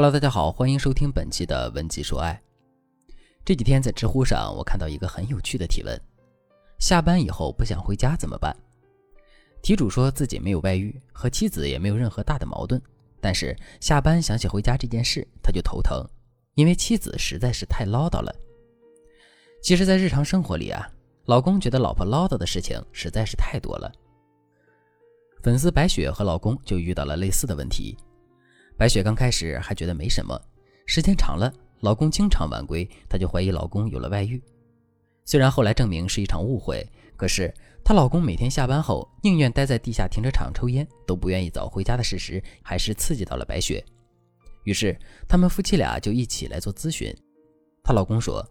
Hello，大家好，欢迎收听本期的文集说爱。这几天在知乎上，我看到一个很有趣的提问：下班以后不想回家怎么办？题主说自己没有外遇，和妻子也没有任何大的矛盾，但是下班想起回家这件事，他就头疼，因为妻子实在是太唠叨了。其实，在日常生活里啊，老公觉得老婆唠叨的事情实在是太多了。粉丝白雪和老公就遇到了类似的问题。白雪刚开始还觉得没什么，时间长了，老公经常晚归，她就怀疑老公有了外遇。虽然后来证明是一场误会，可是她老公每天下班后宁愿待在地下停车场抽烟，都不愿意早回家的事实，还是刺激到了白雪。于是他们夫妻俩就一起来做咨询。她老公说：“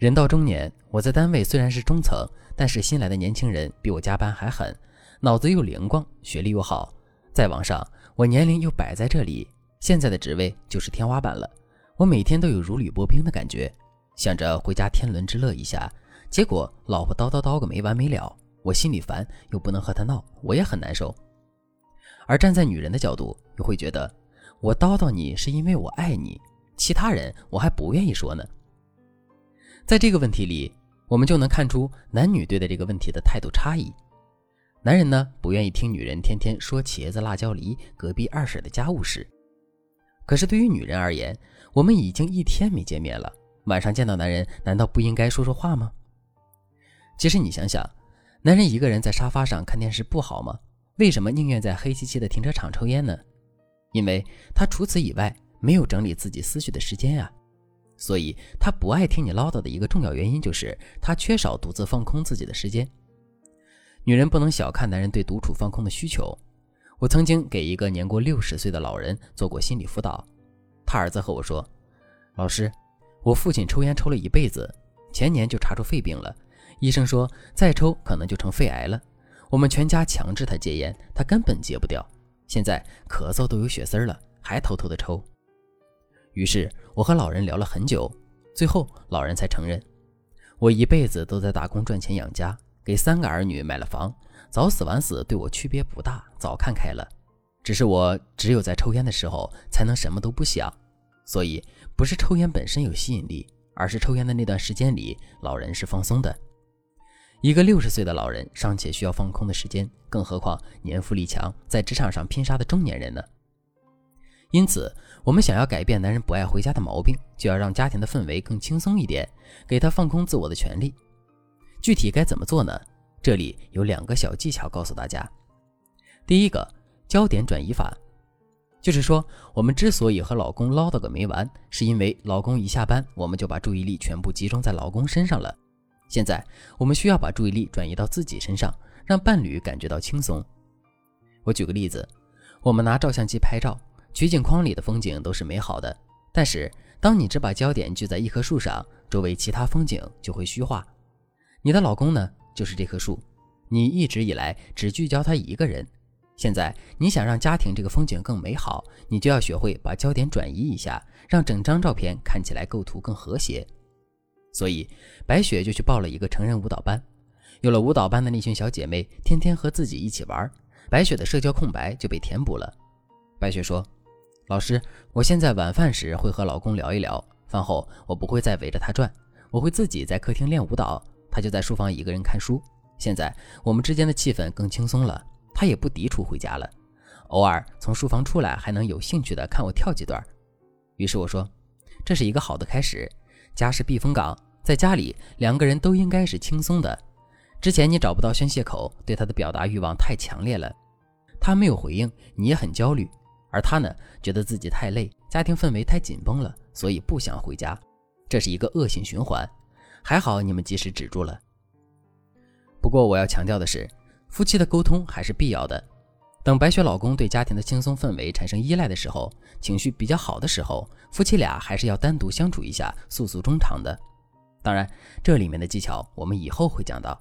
人到中年，我在单位虽然是中层，但是新来的年轻人比我加班还狠，脑子又灵光，学历又好，再往上。”我年龄又摆在这里，现在的职位就是天花板了。我每天都有如履薄冰的感觉，想着回家天伦之乐一下，结果老婆叨叨叨个没完没了，我心里烦，又不能和她闹，我也很难受。而站在女人的角度，又会觉得我叨叨你是因为我爱你，其他人我还不愿意说呢。在这个问题里，我们就能看出男女对待这个问题的态度差异。男人呢，不愿意听女人天天说茄子、辣椒、梨、隔壁二婶的家务事。可是对于女人而言，我们已经一天没见面了，晚上见到男人，难道不应该说说话吗？其实你想想，男人一个人在沙发上看电视不好吗？为什么宁愿在黑漆漆的停车场抽烟呢？因为他除此以外没有整理自己思绪的时间呀。所以他不爱听你唠叨的一个重要原因，就是他缺少独自放空自己的时间。女人不能小看男人对独处放空的需求。我曾经给一个年过六十岁的老人做过心理辅导，他儿子和我说：“老师，我父亲抽烟抽了一辈子，前年就查出肺病了，医生说再抽可能就成肺癌了。我们全家强制他戒烟，他根本戒不掉，现在咳嗽都有血丝了，还偷偷的抽。”于是我和老人聊了很久，最后老人才承认：“我一辈子都在打工赚钱养家。”给三个儿女买了房，早死晚死对我区别不大，早看开了。只是我只有在抽烟的时候才能什么都不想，所以不是抽烟本身有吸引力，而是抽烟的那段时间里，老人是放松的。一个六十岁的老人尚且需要放空的时间，更何况年富力强，在职场上拼杀的中年人呢？因此，我们想要改变男人不爱回家的毛病，就要让家庭的氛围更轻松一点，给他放空自我的权利。具体该怎么做呢？这里有两个小技巧告诉大家。第一个，焦点转移法，就是说，我们之所以和老公唠叨个没完，是因为老公一下班，我们就把注意力全部集中在老公身上了。现在，我们需要把注意力转移到自己身上，让伴侣感觉到轻松。我举个例子，我们拿照相机拍照，取景框里的风景都是美好的，但是当你只把焦点聚在一棵树上，周围其他风景就会虚化。你的老公呢，就是这棵树，你一直以来只聚焦他一个人。现在你想让家庭这个风景更美好，你就要学会把焦点转移一下，让整张照片看起来构图更和谐。所以白雪就去报了一个成人舞蹈班，有了舞蹈班的那群小姐妹，天天和自己一起玩，白雪的社交空白就被填补了。白雪说：“老师，我现在晚饭时会和老公聊一聊，饭后我不会再围着他转，我会自己在客厅练舞蹈。”他就在书房一个人看书。现在我们之间的气氛更轻松了，他也不抵触回家了。偶尔从书房出来，还能有兴趣的看我跳几段。于是我说，这是一个好的开始。家是避风港，在家里两个人都应该是轻松的。之前你找不到宣泄口，对他的表达欲望太强烈了，他没有回应，你也很焦虑。而他呢，觉得自己太累，家庭氛围太紧绷了，所以不想回家。这是一个恶性循环。还好你们及时止住了。不过我要强调的是，夫妻的沟通还是必要的。等白雪老公对家庭的轻松氛围产生依赖的时候，情绪比较好的时候，夫妻俩还是要单独相处一下，诉诉衷肠的。当然，这里面的技巧我们以后会讲到。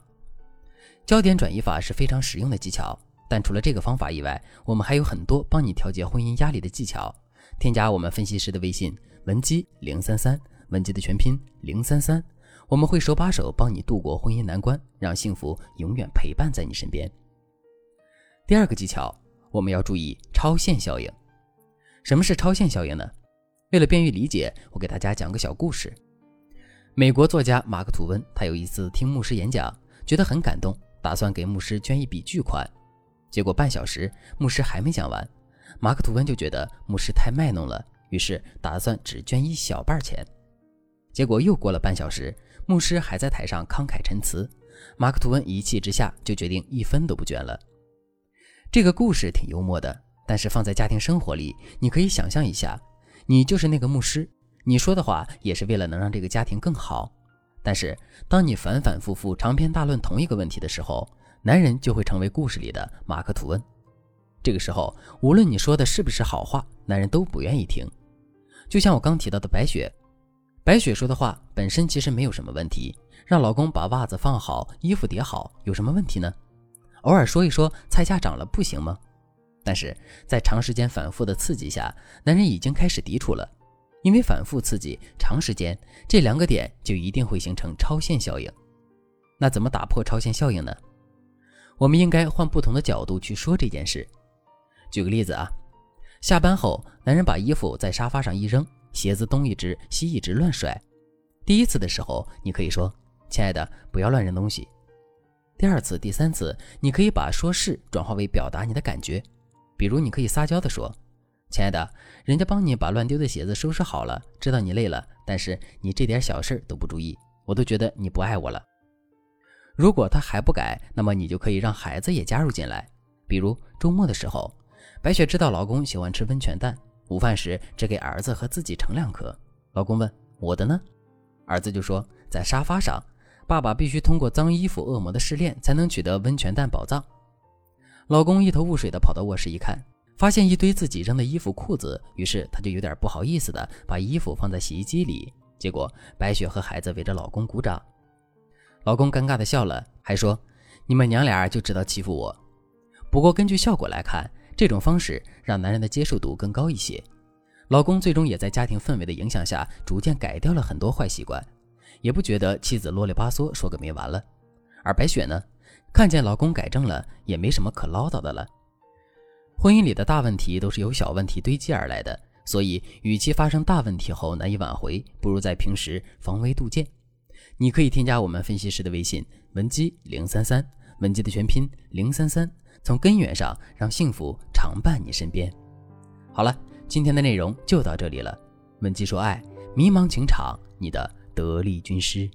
焦点转移法是非常实用的技巧，但除了这个方法以外，我们还有很多帮你调节婚姻压力的技巧。添加我们分析师的微信文姬零三三，文姬的全拼零三三。我们会手把手帮你度过婚姻难关，让幸福永远陪伴在你身边。第二个技巧，我们要注意超限效应。什么是超限效应呢？为了便于理解，我给大家讲个小故事。美国作家马克·吐温，他有一次听牧师演讲，觉得很感动，打算给牧师捐一笔巨款。结果半小时，牧师还没讲完，马克·吐温就觉得牧师太卖弄了，于是打算只捐一小半钱。结果又过了半小时，牧师还在台上慷慨陈词，马克·吐温一气之下就决定一分都不捐了。这个故事挺幽默的，但是放在家庭生活里，你可以想象一下，你就是那个牧师，你说的话也是为了能让这个家庭更好。但是当你反反复复长篇大论同一个问题的时候，男人就会成为故事里的马克·吐温。这个时候，无论你说的是不是好话，男人都不愿意听。就像我刚提到的白雪，白雪说的话本身其实没有什么问题，让老公把袜子放好，衣服叠好，有什么问题呢？偶尔说一说菜价涨了不行吗？但是在长时间反复的刺激下，男人已经开始抵触了，因为反复刺激，长时间这两个点就一定会形成超限效应。那怎么打破超限效应呢？我们应该换不同的角度去说这件事。举个例子啊，下班后，男人把衣服在沙发上一扔，鞋子东一只西一只乱甩。第一次的时候，你可以说：“亲爱的，不要乱扔东西。”第二次、第三次，你可以把说是转化为表达你的感觉，比如你可以撒娇的说：“亲爱的，人家帮你把乱丢的鞋子收拾好了，知道你累了，但是你这点小事都不注意，我都觉得你不爱我了。”如果他还不改，那么你就可以让孩子也加入进来，比如周末的时候，白雪知道老公喜欢吃温泉蛋，午饭时只给儿子和自己盛两颗。老公问：“我的呢？”儿子就说：“在沙发上。”爸爸必须通过脏衣服恶魔的试炼，才能取得温泉蛋宝藏。老公一头雾水的跑到卧室一看，发现一堆自己扔的衣服裤子，于是他就有点不好意思的把衣服放在洗衣机里。结果白雪和孩子围着老公鼓掌，老公尴尬的笑了，还说：“你们娘俩就知道欺负我。”不过根据效果来看，这种方式让男人的接受度更高一些。老公最终也在家庭氛围的影响下，逐渐改掉了很多坏习惯。也不觉得妻子啰里吧嗦说个没完了，而白雪呢，看见老公改正了，也没什么可唠叨的了。婚姻里的大问题都是由小问题堆积而来的，所以与其发生大问题后难以挽回，不如在平时防微杜渐。你可以添加我们分析师的微信文姬零三三，文姬的全拼零三三，从根源上让幸福常伴你身边。好了，今天的内容就到这里了。文姬说爱，迷茫情场，你的。得力军师。